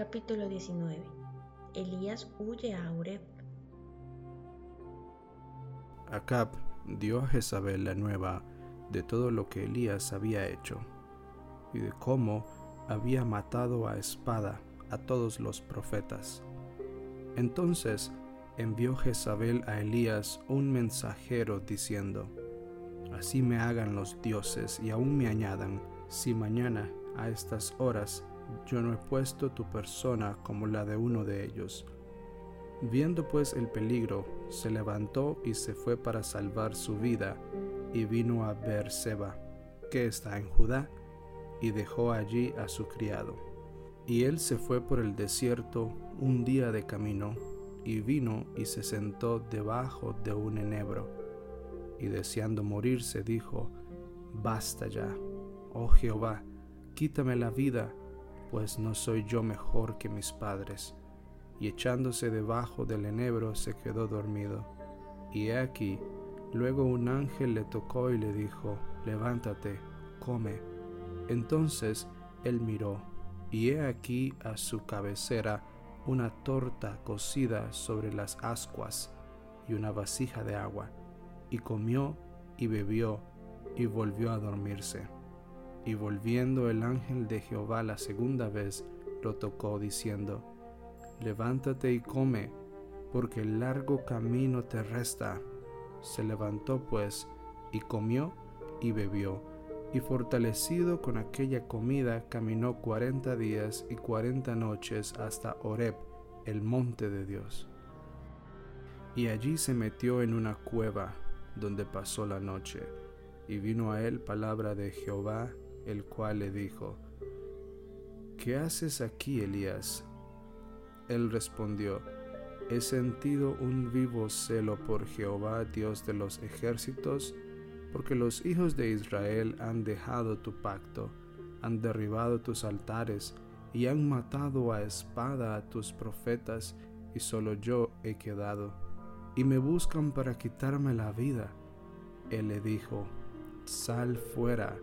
Capítulo 19 Elías huye a Oreb. Acab dio a Jezabel la nueva de todo lo que Elías había hecho y de cómo había matado a espada a todos los profetas. Entonces envió Jezabel a Elías un mensajero diciendo, Así me hagan los dioses y aún me añadan, si mañana a estas horas yo no he puesto tu persona como la de uno de ellos. Viendo pues el peligro, se levantó y se fue para salvar su vida, y vino a Beerseba, que está en Judá, y dejó allí a su criado. Y él se fue por el desierto un día de camino, y vino y se sentó debajo de un enebro, y deseando morirse dijo, Basta ya, oh Jehová, quítame la vida, pues no soy yo mejor que mis padres. Y echándose debajo del enebro se quedó dormido. Y he aquí, luego un ángel le tocó y le dijo, Levántate, come. Entonces él miró, y he aquí a su cabecera una torta cocida sobre las ascuas y una vasija de agua, y comió y bebió y volvió a dormirse. Y volviendo el ángel de Jehová la segunda vez, lo tocó diciendo, Levántate y come, porque el largo camino te resta. Se levantó pues, y comió y bebió, y fortalecido con aquella comida caminó cuarenta días y cuarenta noches hasta Horeb, el monte de Dios. Y allí se metió en una cueva, donde pasó la noche, y vino a él palabra de Jehová el cual le dijo, ¿Qué haces aquí, Elías? Él respondió, He sentido un vivo celo por Jehová, Dios de los ejércitos, porque los hijos de Israel han dejado tu pacto, han derribado tus altares, y han matado a espada a tus profetas, y solo yo he quedado, y me buscan para quitarme la vida. Él le dijo, Sal fuera,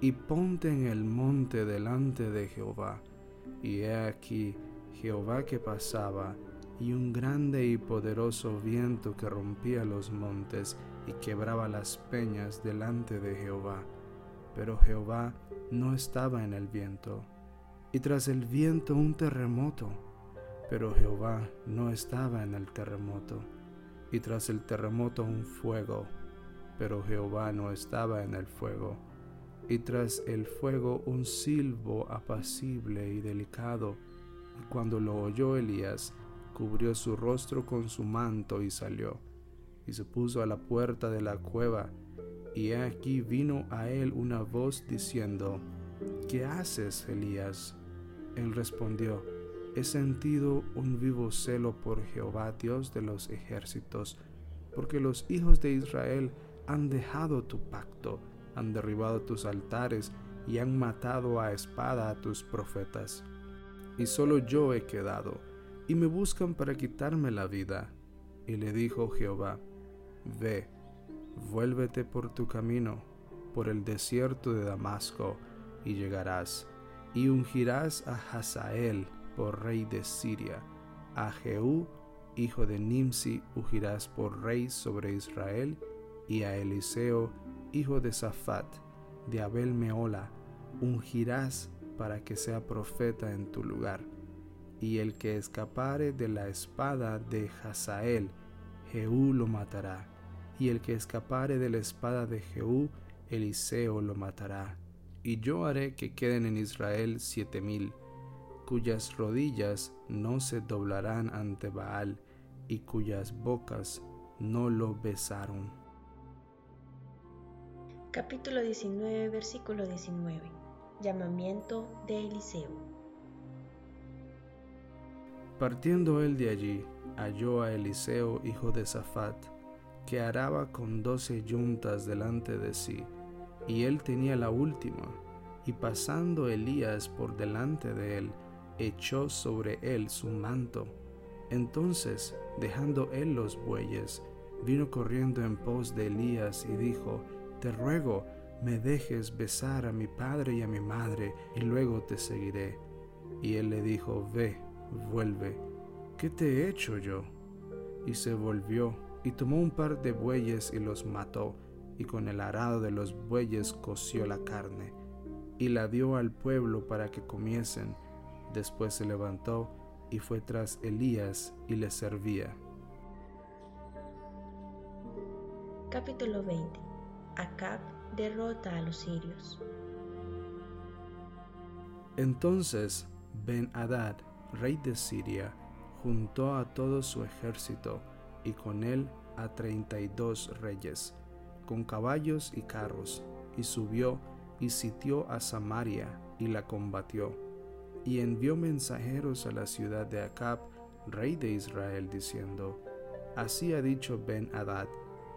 y ponte en el monte delante de Jehová. Y he aquí Jehová que pasaba, y un grande y poderoso viento que rompía los montes y quebraba las peñas delante de Jehová. Pero Jehová no estaba en el viento. Y tras el viento un terremoto. Pero Jehová no estaba en el terremoto. Y tras el terremoto un fuego. Pero Jehová no estaba en el fuego y tras el fuego un silbo apacible y delicado. Y cuando lo oyó Elías, cubrió su rostro con su manto y salió, y se puso a la puerta de la cueva. Y aquí vino a él una voz diciendo, ¿Qué haces, Elías? Él respondió, He sentido un vivo celo por Jehová, Dios de los ejércitos, porque los hijos de Israel han dejado tu pacto han derribado tus altares y han matado a espada a tus profetas. Y solo yo he quedado, y me buscan para quitarme la vida. Y le dijo Jehová, Ve, vuélvete por tu camino, por el desierto de Damasco, y llegarás, y ungirás a Hazael por rey de Siria, a Jehú, hijo de Nimsi, ungirás por rey sobre Israel, y a Eliseo, hijo de Safat, de Abel Meola, ungirás para que sea profeta en tu lugar. Y el que escapare de la espada de Hazael, Jehú lo matará. Y el que escapare de la espada de Jehú, Eliseo lo matará. Y yo haré que queden en Israel siete mil, cuyas rodillas no se doblarán ante Baal, y cuyas bocas no lo besaron capítulo 19, versículo 19. Llamamiento de Eliseo. Partiendo él de allí, halló a Eliseo, hijo de Safat, que araba con doce yuntas delante de sí, y él tenía la última, y pasando Elías por delante de él, echó sobre él su manto. Entonces, dejando él los bueyes, vino corriendo en pos de Elías y dijo, te ruego, me dejes besar a mi padre y a mi madre, y luego te seguiré. Y él le dijo, Ve, vuelve, ¿qué te he hecho yo? Y se volvió y tomó un par de bueyes y los mató, y con el arado de los bueyes coció la carne, y la dio al pueblo para que comiesen. Después se levantó y fue tras Elías y le servía. Capítulo 20 Acab derrota a los sirios. Entonces Ben-Hadad, rey de Siria, juntó a todo su ejército y con él a treinta y dos reyes, con caballos y carros, y subió y sitió a Samaria y la combatió, y envió mensajeros a la ciudad de Acab, rey de Israel, diciendo, Así ha dicho Ben-Hadad,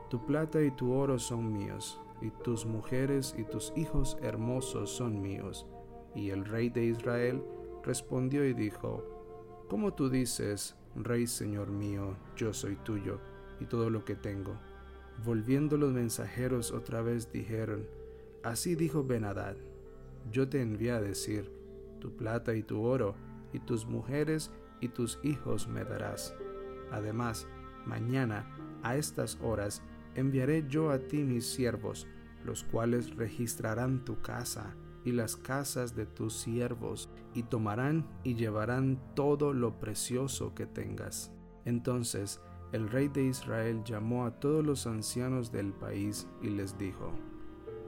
tu plata y tu oro son míos, y tus mujeres y tus hijos hermosos son míos. Y el rey de Israel respondió y dijo, ¿Cómo tú dices, Rey Señor mío, yo soy tuyo, y todo lo que tengo? Volviendo los mensajeros otra vez dijeron, Así dijo Benadad, yo te envié a decir, tu plata y tu oro, y tus mujeres y tus hijos me darás. Además, mañana, a estas horas, enviaré yo a ti mis siervos, los cuales registrarán tu casa y las casas de tus siervos, y tomarán y llevarán todo lo precioso que tengas. Entonces el rey de Israel llamó a todos los ancianos del país y les dijo,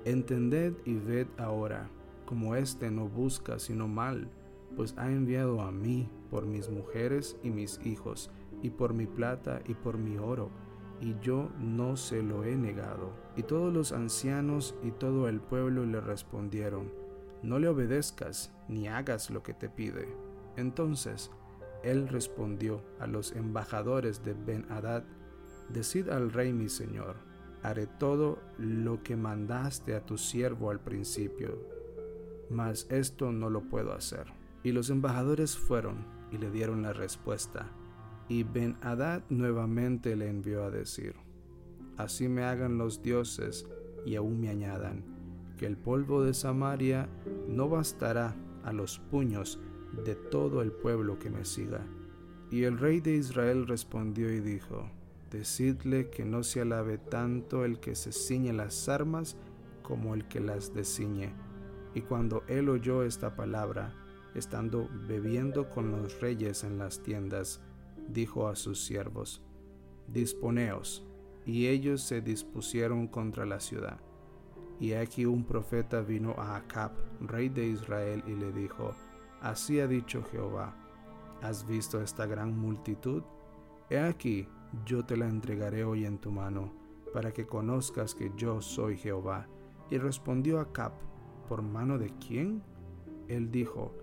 Entended y ved ahora, como éste no busca sino mal, pues ha enviado a mí por mis mujeres y mis hijos, y por mi plata y por mi oro, y yo no se lo he negado. Y todos los ancianos y todo el pueblo le respondieron, no le obedezcas ni hagas lo que te pide. Entonces él respondió a los embajadores de Ben-Hadad, Decid al rey mi señor, haré todo lo que mandaste a tu siervo al principio, mas esto no lo puedo hacer. Y los embajadores fueron y le dieron la respuesta, y Ben-Hadad nuevamente le envió a decir, Así me hagan los dioses y aún me añadan, que el polvo de Samaria no bastará a los puños de todo el pueblo que me siga. Y el rey de Israel respondió y dijo, Decidle que no se alabe tanto el que se ciñe las armas como el que las desciñe. Y cuando él oyó esta palabra, estando bebiendo con los reyes en las tiendas, dijo a sus siervos, Disponeos. Y ellos se dispusieron contra la ciudad. Y aquí un profeta vino a Acab, rey de Israel, y le dijo, Así ha dicho Jehová, ¿has visto esta gran multitud? He aquí, yo te la entregaré hoy en tu mano, para que conozcas que yo soy Jehová. Y respondió Acab, ¿por mano de quién? Él dijo,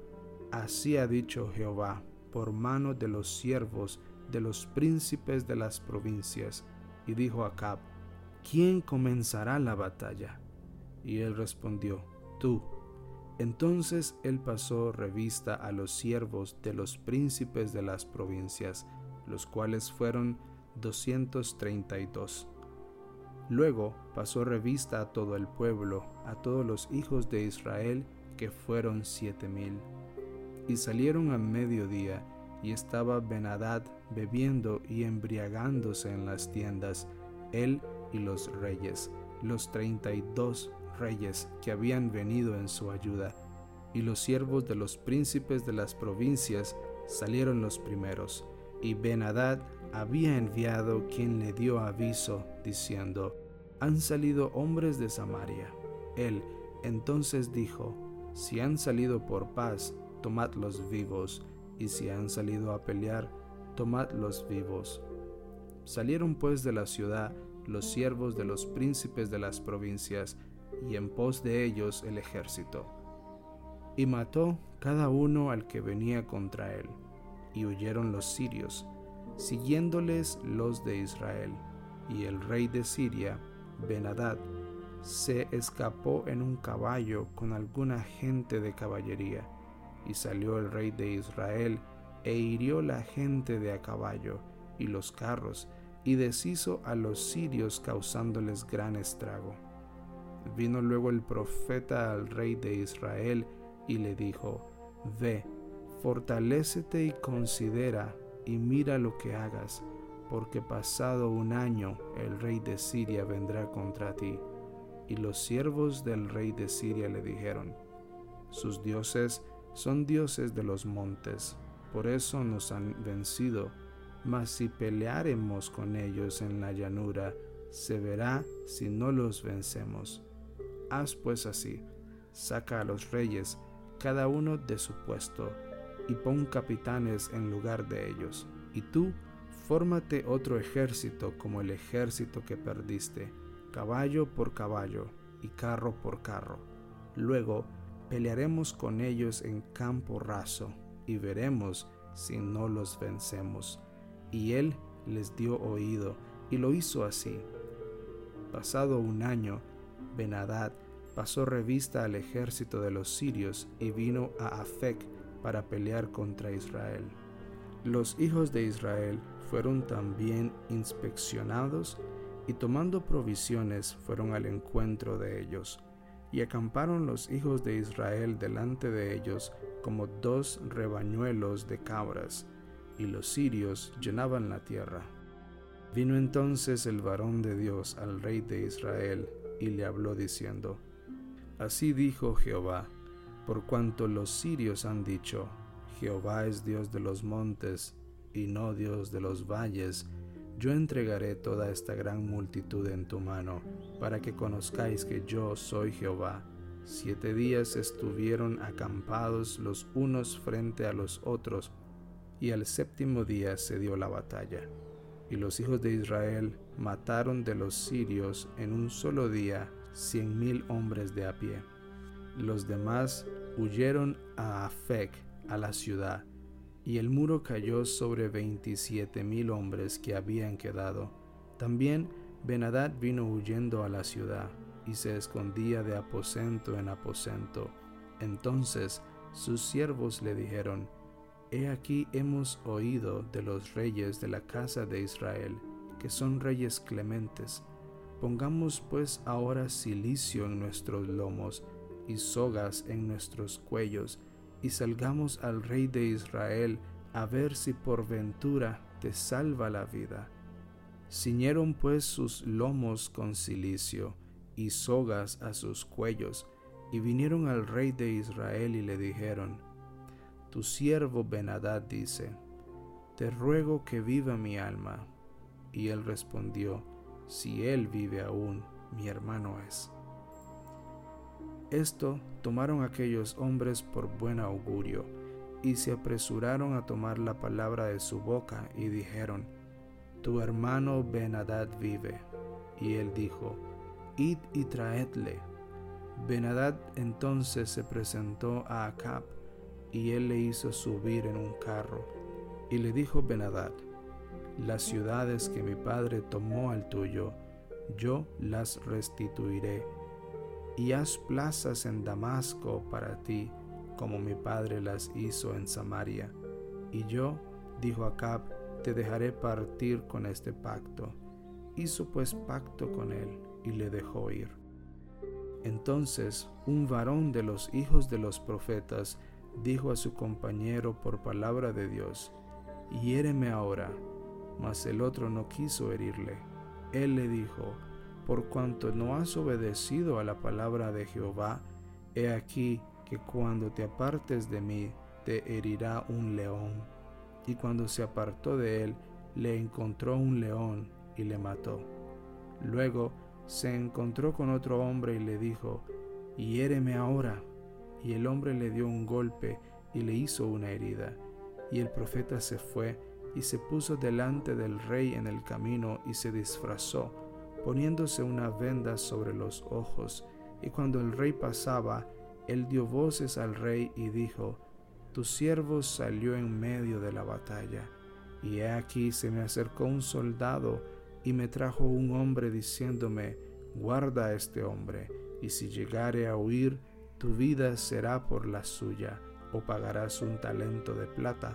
Así ha dicho Jehová, por mano de los siervos de los príncipes de las provincias. Y dijo Acab, ¿quién comenzará la batalla? Y él respondió, tú. Entonces él pasó revista a los siervos de los príncipes de las provincias, los cuales fueron doscientos treinta y dos. Luego pasó revista a todo el pueblo, a todos los hijos de Israel, que fueron siete mil. Y salieron a mediodía, y estaba Benadad bebiendo y embriagándose en las tiendas, él y los reyes, los treinta y dos reyes que habían venido en su ayuda, y los siervos de los príncipes de las provincias salieron los primeros, y Benadad había enviado quien le dio aviso, diciendo, Han salido hombres de Samaria. Él entonces dijo, Si han salido por paz, tomadlos vivos, y si han salido a pelear, tomadlos vivos. Salieron pues de la ciudad los siervos de los príncipes de las provincias, y en pos de ellos el ejército. Y mató cada uno al que venía contra él, y huyeron los sirios, siguiéndoles los de Israel. Y el rey de Siria, Benadad, se escapó en un caballo con alguna gente de caballería, y salió el rey de Israel e hirió la gente de a caballo y los carros, y deshizo a los sirios causándoles gran estrago. Vino luego el profeta al rey de Israel y le dijo, Ve, fortalécete y considera y mira lo que hagas, porque pasado un año el rey de Siria vendrá contra ti. Y los siervos del rey de Siria le dijeron, sus dioses son dioses de los montes, por eso nos han vencido. Mas si pelearemos con ellos en la llanura, se verá si no los vencemos. Haz pues así, saca a los reyes, cada uno de su puesto, y pon capitanes en lugar de ellos. Y tú, fórmate otro ejército como el ejército que perdiste, caballo por caballo y carro por carro. Luego pelearemos con ellos en campo raso y veremos si no los vencemos. Y él les dio oído y lo hizo así. Pasado un año, Benadad pasó revista al ejército de los sirios y vino a Afec para pelear contra Israel. Los hijos de Israel fueron también inspeccionados y tomando provisiones fueron al encuentro de ellos. Y acamparon los hijos de Israel delante de ellos como dos rebañuelos de cabras, y los sirios llenaban la tierra. Vino entonces el varón de Dios al rey de Israel y le habló diciendo, Así dijo Jehová, por cuanto los sirios han dicho, Jehová es Dios de los montes y no Dios de los valles, yo entregaré toda esta gran multitud en tu mano, para que conozcáis que yo soy Jehová. Siete días estuvieron acampados los unos frente a los otros, y al séptimo día se dio la batalla. Y los hijos de Israel mataron de los sirios en un solo día cien mil hombres de a pie. Los demás huyeron a Afec, a la ciudad, y el muro cayó sobre veintisiete mil hombres que habían quedado. También Benadad vino huyendo a la ciudad, y se escondía de aposento en aposento. Entonces sus siervos le dijeron, He aquí hemos oído de los reyes de la casa de Israel, que son reyes clementes. Pongamos pues ahora silicio en nuestros lomos y sogas en nuestros cuellos, y salgamos al rey de Israel a ver si por ventura te salva la vida. Ciñeron pues sus lomos con silicio y sogas a sus cuellos, y vinieron al rey de Israel y le dijeron, tu siervo Benadad dice, Te ruego que viva mi alma. Y él respondió, Si él vive aún, mi hermano es. Esto tomaron aquellos hombres por buen augurio, y se apresuraron a tomar la palabra de su boca, y dijeron, Tu hermano Benadad vive. Y él dijo, Id y traedle. Benadad entonces se presentó a Acab, y él le hizo subir en un carro. Y le dijo Benadad, las ciudades que mi padre tomó al tuyo, yo las restituiré, y haz plazas en Damasco para ti, como mi padre las hizo en Samaria. Y yo, dijo Acab, te dejaré partir con este pacto. Hizo pues pacto con él y le dejó ir. Entonces un varón de los hijos de los profetas dijo a su compañero por palabra de Dios, hiéreme ahora. Mas el otro no quiso herirle. Él le dijo, por cuanto no has obedecido a la palabra de Jehová, he aquí que cuando te apartes de mí, te herirá un león. Y cuando se apartó de él, le encontró un león y le mató. Luego se encontró con otro hombre y le dijo, hiéreme ahora y el hombre le dio un golpe y le hizo una herida. Y el profeta se fue y se puso delante del rey en el camino y se disfrazó, poniéndose una venda sobre los ojos. Y cuando el rey pasaba, él dio voces al rey y dijo, Tu siervo salió en medio de la batalla. Y he aquí se me acercó un soldado y me trajo un hombre diciéndome, Guarda a este hombre, y si llegare a huir, tu vida será por la suya, o pagarás un talento de plata.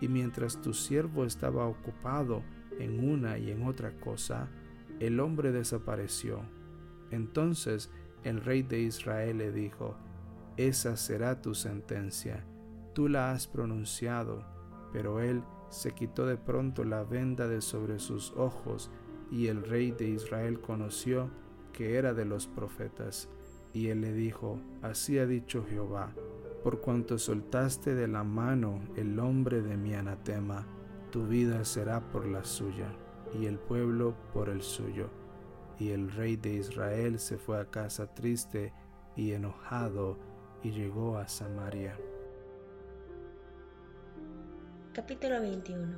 Y mientras tu siervo estaba ocupado en una y en otra cosa, el hombre desapareció. Entonces el rey de Israel le dijo, Esa será tu sentencia. tú la has pronunciado. Pero él se quitó de pronto la venda de sobre sus ojos, y el rey de Israel conoció que era de los profetas. Y él le dijo, Así ha dicho Jehová, por cuanto soltaste de la mano el hombre de mi anatema, tu vida será por la suya, y el pueblo por el suyo. Y el rey de Israel se fue a casa triste y enojado, y llegó a Samaria. Capítulo 21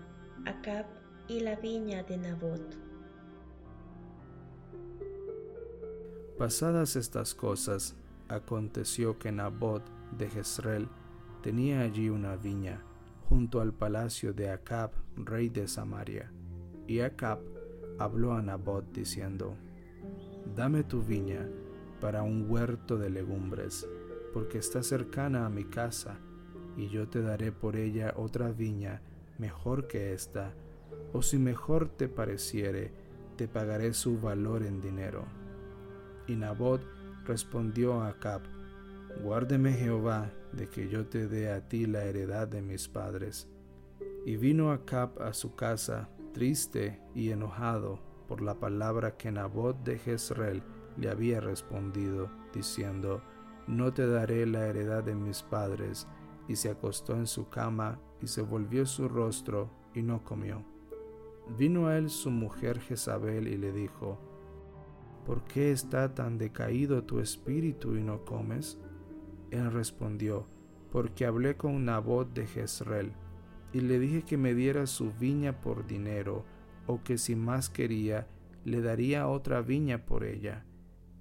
Acab y la viña de Nabot Pasadas estas cosas, aconteció que Nabot de Jezreel tenía allí una viña, junto al palacio de Acab, rey de Samaria. Y Acab habló a Nabot diciendo, Dame tu viña para un huerto de legumbres, porque está cercana a mi casa, y yo te daré por ella otra viña mejor que esta, o si mejor te pareciere, te pagaré su valor en dinero. Y Nabot respondió a Acab, Guárdeme Jehová de que yo te dé a ti la heredad de mis padres. Y vino Acab a su casa, triste y enojado por la palabra que Nabot de Jezreel le había respondido, diciendo, No te daré la heredad de mis padres, y se acostó en su cama y se volvió su rostro y no comió. Vino a él su mujer Jezabel y le dijo, ¿Por qué está tan decaído tu espíritu y no comes? Él respondió, porque hablé con Nabot de Jezreel, y le dije que me diera su viña por dinero, o que si más quería, le daría otra viña por ella.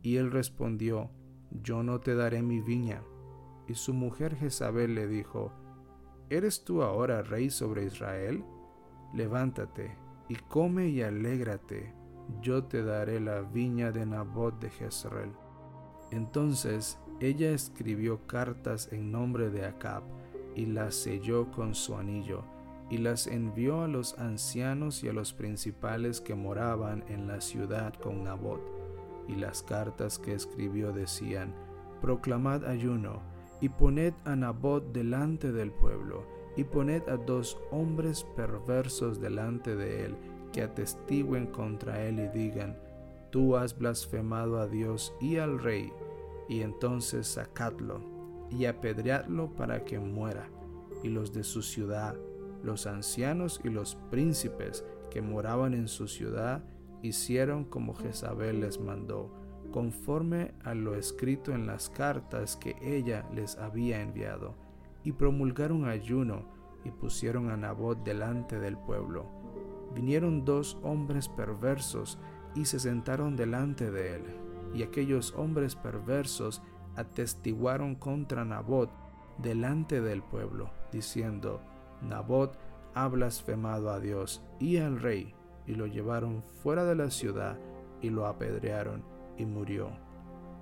Y él respondió, Yo no te daré mi viña y su mujer Jezabel le dijo, ¿Eres tú ahora rey sobre Israel? Levántate y come y alégrate, yo te daré la viña de Nabot de Jezreel. Entonces ella escribió cartas en nombre de Acab y las selló con su anillo y las envió a los ancianos y a los principales que moraban en la ciudad con Nabot. Y las cartas que escribió decían, Proclamad ayuno, y poned a Nabot delante del pueblo, y poned a dos hombres perversos delante de él, que atestiguen contra él y digan, Tú has blasfemado a Dios y al rey, y entonces sacadlo, y apedreadlo para que muera, y los de su ciudad, los ancianos y los príncipes que moraban en su ciudad, hicieron como Jezabel les mandó conforme a lo escrito en las cartas que ella les había enviado, y promulgaron ayuno y pusieron a Nabot delante del pueblo. Vinieron dos hombres perversos y se sentaron delante de él, y aquellos hombres perversos atestiguaron contra Nabot delante del pueblo, diciendo, Nabot ha blasfemado a Dios y al rey, y lo llevaron fuera de la ciudad y lo apedrearon y murió.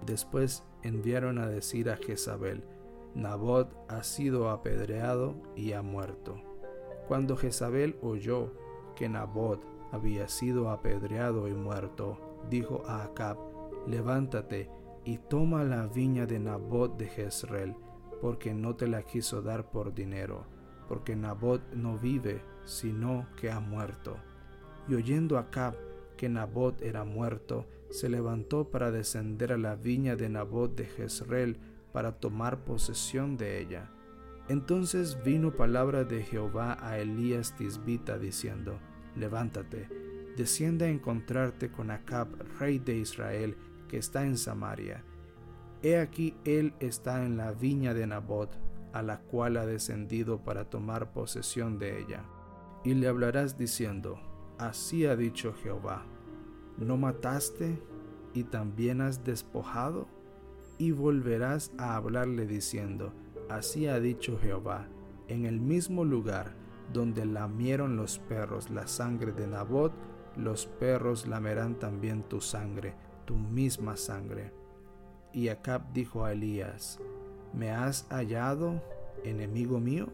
Después enviaron a decir a Jezabel, Nabot ha sido apedreado y ha muerto. Cuando Jezabel oyó que Nabot había sido apedreado y muerto, dijo a Acab, levántate y toma la viña de Nabot de Jezreel, porque no te la quiso dar por dinero, porque Nabot no vive, sino que ha muerto. Y oyendo Acab que Nabot era muerto, se levantó para descender a la viña de Nabot de Jezreel para tomar posesión de ella. Entonces vino palabra de Jehová a Elías Tisbita diciendo, Levántate, descienda a encontrarte con Acab, rey de Israel, está en Samaria. He aquí él está en la viña de Nabot, a la cual ha descendido para tomar posesión de ella. Y le hablarás diciendo, Así ha dicho Jehová, ¿no mataste y también has despojado? Y volverás a hablarle diciendo, Así ha dicho Jehová, en el mismo lugar donde lamieron los perros la sangre de Nabot, los perros lamerán también tu sangre, tu misma sangre. Y Acab dijo a Elías, ¿me has hallado, enemigo mío?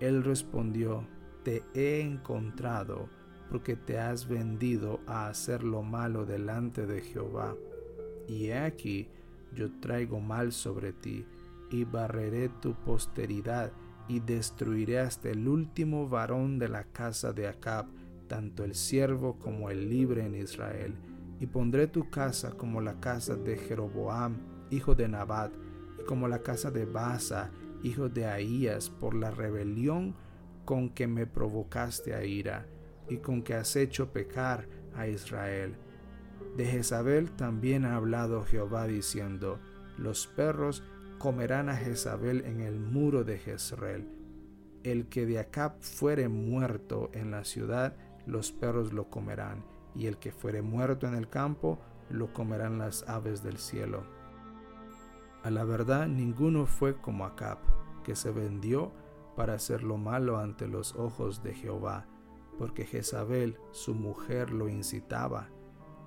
Él respondió, te he encontrado porque te has vendido a hacer lo malo delante de Jehová. Y he aquí, yo traigo mal sobre ti, y barreré tu posteridad, y destruiré hasta el último varón de la casa de Acab, tanto el siervo como el libre en Israel. Y pondré tu casa como la casa de Jeroboam, hijo de Nabat, y como la casa de Basa, hijo de Ahías, por la rebelión con que me provocaste a ira, y con que has hecho pecar a Israel. De Jezabel también ha hablado Jehová diciendo, los perros comerán a Jezabel en el muro de Jezreel. El que de Acab fuere muerto en la ciudad, los perros lo comerán, y el que fuere muerto en el campo, lo comerán las aves del cielo. A la verdad, ninguno fue como Acab, que se vendió para hacer lo malo ante los ojos de Jehová, porque Jezabel, su mujer, lo incitaba.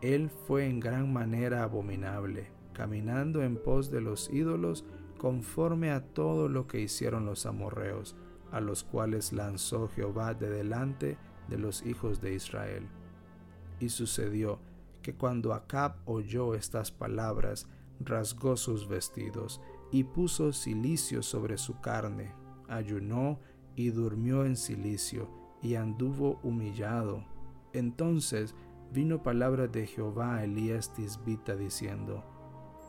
Él fue en gran manera abominable, caminando en pos de los ídolos conforme a todo lo que hicieron los amorreos, a los cuales lanzó Jehová de delante de los hijos de Israel. Y sucedió que cuando Acab oyó estas palabras, rasgó sus vestidos y puso cilicio sobre su carne, ayunó y durmió en cilicio y anduvo humillado. Entonces vino palabra de Jehová a Elías Tisbita diciendo,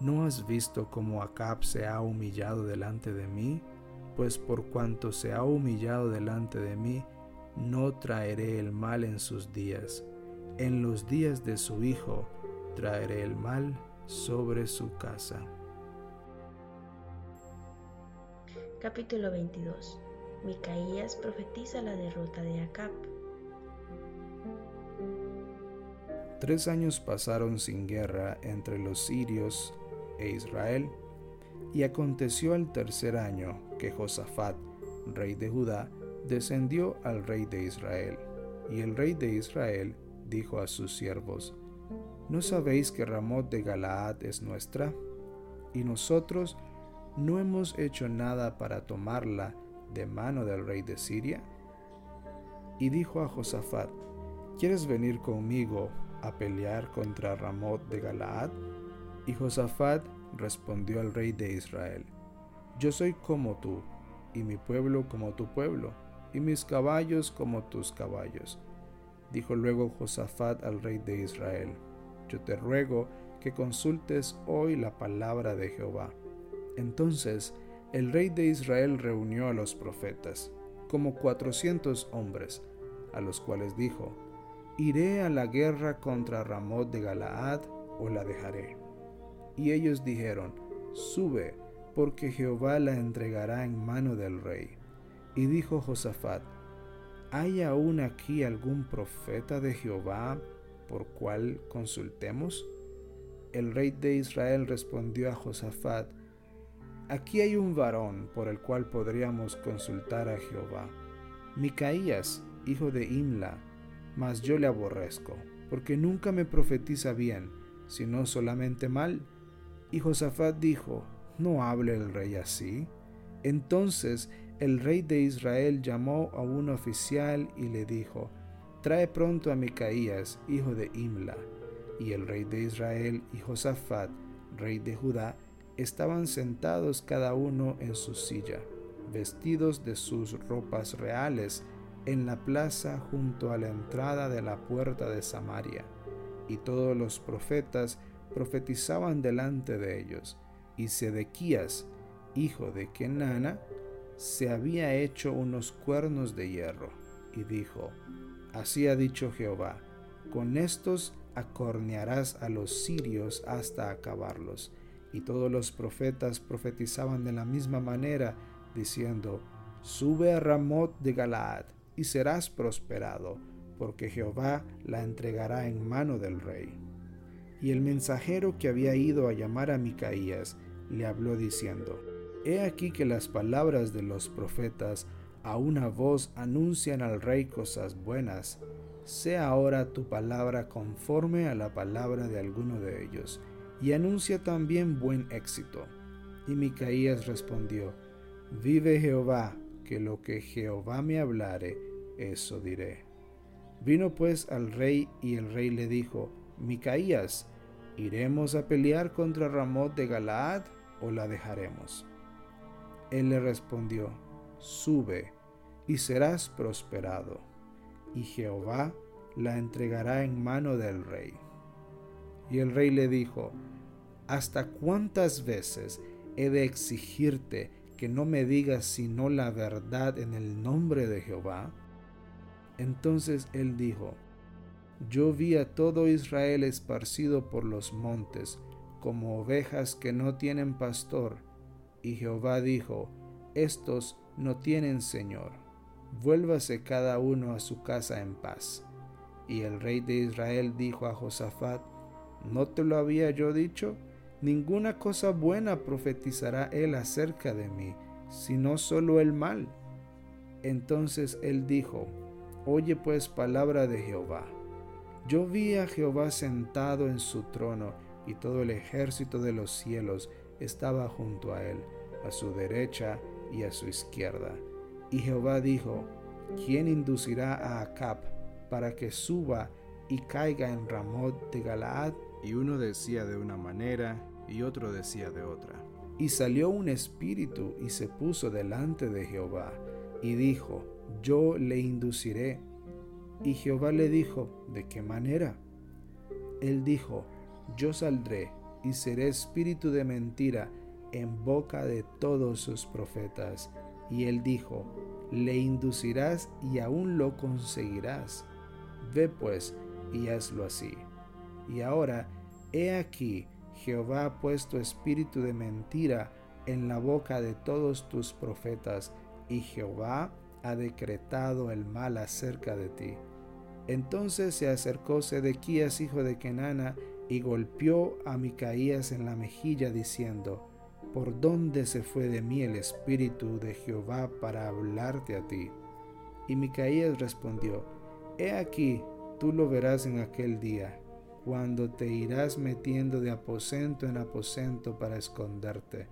¿No has visto cómo Acab se ha humillado delante de mí? Pues por cuanto se ha humillado delante de mí, no traeré el mal en sus días. En los días de su hijo traeré el mal sobre su casa. Capítulo 22 Micaías profetiza la derrota de Acab. Tres años pasaron sin guerra entre los sirios e Israel. Y aconteció el tercer año que Josafat, rey de Judá, descendió al rey de Israel. Y el rey de Israel dijo a sus siervos, ¿No sabéis que Ramot de Galaad es nuestra? Y nosotros no hemos hecho nada para tomarla de mano del rey de Siria. Y dijo a Josafat, ¿quieres venir conmigo a pelear contra Ramot de Galaad? Y Josafat respondió al rey de Israel, Yo soy como tú, y mi pueblo como tu pueblo, y mis caballos como tus caballos. Dijo luego Josafat al rey de Israel, Yo te ruego que consultes hoy la palabra de Jehová. Entonces el rey de Israel reunió a los profetas, como cuatrocientos hombres, a los cuales dijo, ¿Iré a la guerra contra Ramot de Galaad o la dejaré? Y ellos dijeron, Sube, porque Jehová la entregará en mano del rey. Y dijo Josafat, ¿hay aún aquí algún profeta de Jehová por cual consultemos? El rey de Israel respondió a Josafat, Aquí hay un varón por el cual podríamos consultar a Jehová. Micaías, hijo de Imla, mas yo le aborrezco, porque nunca me profetiza bien, sino solamente mal y Josafat dijo, ¿no hable el rey así? Entonces el rey de Israel llamó a un oficial y le dijo, Trae pronto a Micaías, hijo de Imla. Y el rey de Israel y Josafat, rey de Judá, estaban sentados cada uno en su silla, vestidos de sus ropas reales, en la plaza junto a la entrada de la puerta de Samaria. Y todos los profetas profetizaban delante de ellos, y Sedequías, hijo de Kenana, se había hecho unos cuernos de hierro, y dijo, Así ha dicho Jehová, con estos acornearás a los sirios hasta acabarlos. Y todos los profetas profetizaban de la misma manera, diciendo, Sube a Ramot de Galaad, y serás prosperado, porque Jehová la entregará en mano del rey. Y el mensajero que había ido a llamar a Micaías le habló diciendo, He aquí que las palabras de los profetas a una voz anuncian al rey cosas buenas. Sea ahora tu palabra conforme a la palabra de alguno de ellos, y anuncia también buen éxito. Y Micaías respondió, Vive Jehová, que lo que Jehová me hablare, eso diré. Vino pues al rey y el rey le dijo, Micaías, ¿iremos a pelear contra Ramot de Galaad o la dejaremos? Él le respondió, sube, y serás prosperado, y Jehová la entregará en mano del rey. Y el rey le dijo, ¿hasta cuántas veces he de exigirte que no me digas sino la verdad en el nombre de Jehová? Entonces él dijo, Yo vi a todo Israel esparcido por los montes, como ovejas que no tienen pastor, y Jehová dijo, Estos no tienen Señor, vuélvase cada uno a su casa en paz. Y el rey de Israel dijo a Josafat, ¿no te lo había yo dicho? Ninguna cosa buena profetizará él acerca de mí, sino solo el mal. Entonces él dijo, Oye pues palabra de Jehová. Yo vi a Jehová sentado en su trono, y todo el ejército de los cielos estaba junto a él, a su derecha y a su izquierda. Y Jehová dijo, ¿quién inducirá a Acab para que suba y caiga en Ramot de Galaad? Y uno decía de una manera y otro decía de otra. Y salió un espíritu y se puso delante de Jehová y dijo, yo le induciré. Y Jehová le dijo, ¿de qué manera? Él dijo, yo saldré y seré espíritu de mentira en boca de todos sus profetas. Y él dijo, le inducirás y aún lo conseguirás. Ve pues y hazlo así. Y ahora, he aquí, Jehová ha puesto espíritu de mentira en la boca de todos tus profetas, y Jehová ha decretado el mal acerca de ti. Entonces se acercó Sedequías, hijo de Kenana, y golpeó a Micaías en la mejilla, diciendo, ¿Por dónde se fue de mí el espíritu de Jehová para hablarte a ti? Y Micaías respondió, He aquí, tú lo verás en aquel día, cuando te irás metiendo de aposento en aposento para esconderte.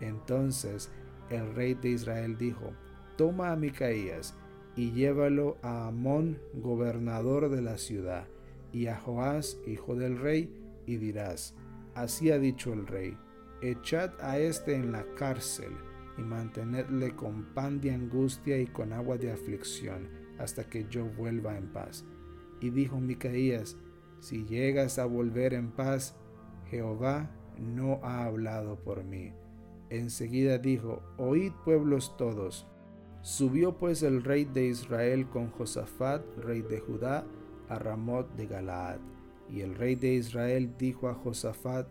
Entonces el rey de Israel dijo, Toma a Micaías y llévalo a Amón, gobernador de la ciudad, y a Joás, hijo del rey, y dirás, Así ha dicho el rey, echad a éste en la cárcel, y mantenedle con pan de angustia y con agua de aflicción, hasta que yo vuelva en paz. Y dijo Micaías, si llegas a volver en paz, Jehová no ha hablado por mí. Enseguida dijo, Oíd pueblos todos. Subió pues el rey de Israel con Josafat, rey de Judá, a Ramot de Galaad. Y el rey de Israel dijo a Josafat,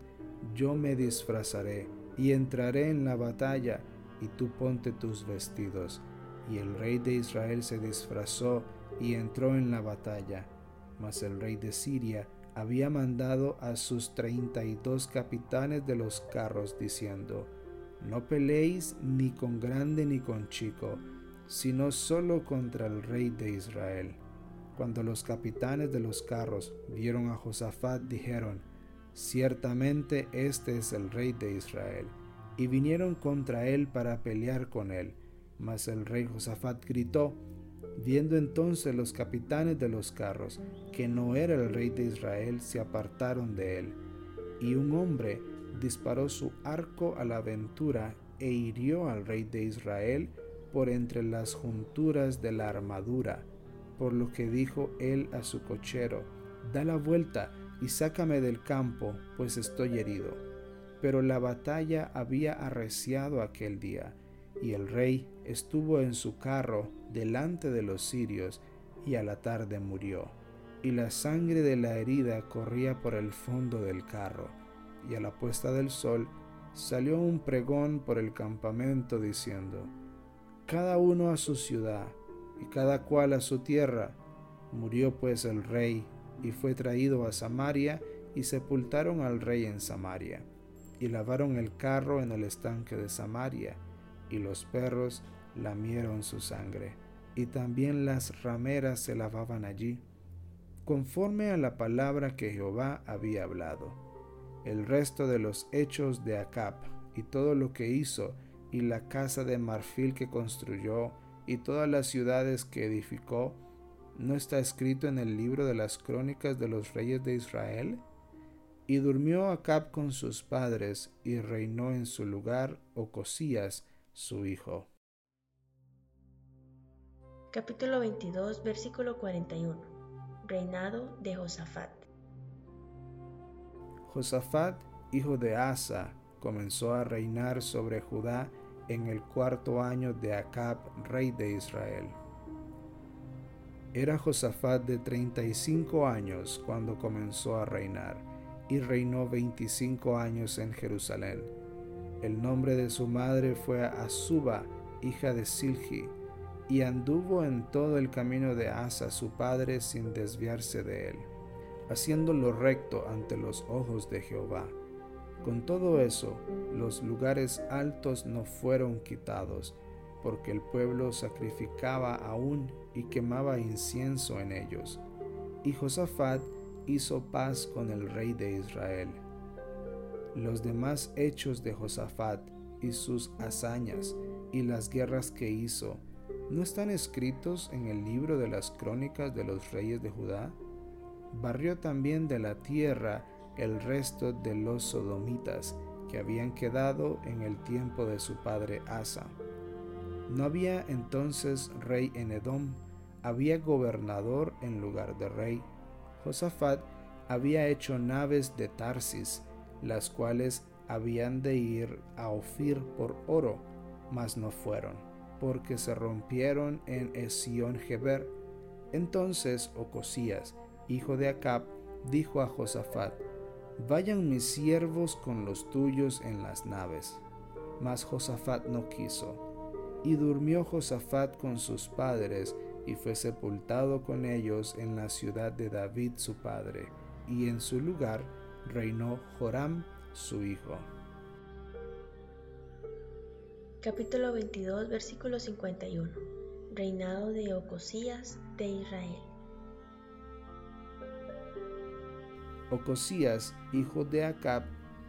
Yo me disfrazaré y entraré en la batalla, y tú ponte tus vestidos. Y el rey de Israel se disfrazó y entró en la batalla mas el rey de Siria había mandado a sus treinta y dos capitanes de los carros, diciendo, No peleéis ni con grande ni con chico, sino solo contra el rey de Israel. Cuando los capitanes de los carros vieron a Josafat, dijeron, Ciertamente este es el rey de Israel. Y vinieron contra él para pelear con él. Mas el rey Josafat gritó, Viendo entonces los capitanes de los carros que no era el rey de Israel, se apartaron de él. Y un hombre disparó su arco a la aventura e hirió al rey de Israel por entre las junturas de la armadura, por lo que dijo él a su cochero, da la vuelta y sácame del campo, pues estoy herido. Pero la batalla había arreciado aquel día, y el rey estuvo en su carro delante de los sirios, y a la tarde murió. Y la sangre de la herida corría por el fondo del carro, y a la puesta del sol salió un pregón por el campamento diciendo, Cada uno a su ciudad, y cada cual a su tierra. Murió pues el rey, y fue traído a Samaria, y sepultaron al rey en Samaria, y lavaron el carro en el estanque de Samaria, y los perros lamieron su sangre, y también las rameras se lavaban allí, conforme a la palabra que Jehová había hablado. El resto de los hechos de Acab, y todo lo que hizo, y la casa de marfil que construyó, y todas las ciudades que edificó, ¿no está escrito en el libro de las crónicas de los reyes de Israel? Y durmió Acab con sus padres, y reinó en su lugar Ocosías, su hijo. Capítulo 22, versículo 41. Reinado de Josafat. Josafat, hijo de Asa, comenzó a reinar sobre Judá en el cuarto año de Acab, rey de Israel. Era Josafat de 35 años cuando comenzó a reinar, y reinó 25 años en Jerusalén. El nombre de su madre fue Azuba, hija de Silgi, y anduvo en todo el camino de Asa su padre sin desviarse de él, haciendo lo recto ante los ojos de Jehová. Con todo eso, los lugares altos no fueron quitados, porque el pueblo sacrificaba aún y quemaba incienso en ellos. Y Josafat hizo paz con el rey de Israel. Los demás hechos de Josafat y sus hazañas y las guerras que hizo, ¿no están escritos en el libro de las crónicas de los reyes de Judá? Barrió también de la tierra el resto de los sodomitas que habían quedado en el tiempo de su padre Asa no había entonces rey en Edom, había gobernador en lugar de rey. Josafat había hecho naves de Tarsis, las cuales habían de ir a Ofir por oro, mas no fueron, porque se rompieron en Esión Geber. Entonces Ocosías, hijo de Acab, dijo a Josafat, Vayan mis siervos con los tuyos en las naves. Mas Josafat no quiso y durmió Josafat con sus padres, y fue sepultado con ellos en la ciudad de David su padre, y en su lugar reinó Joram su hijo. Capítulo 22, versículo 51. Reinado de Ocosías de Israel. Ocosías, hijo de Acab,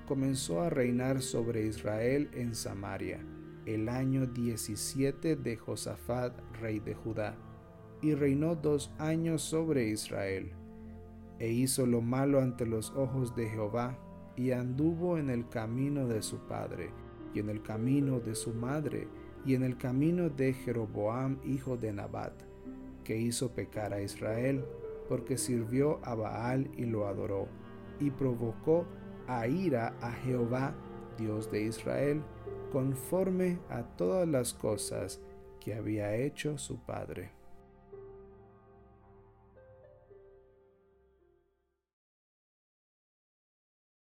comenzó a reinar sobre Israel en Samaria el año 17 de Josafat, rey de Judá, y reinó dos años sobre Israel. E hizo lo malo ante los ojos de Jehová, y anduvo en el camino de su padre, y en el camino de su madre, y en el camino de Jeroboam, hijo de Nabat, que hizo pecar a Israel, porque sirvió a Baal y lo adoró, y provocó a ira a Jehová, Dios de Israel, conforme a todas las cosas que había hecho su padre.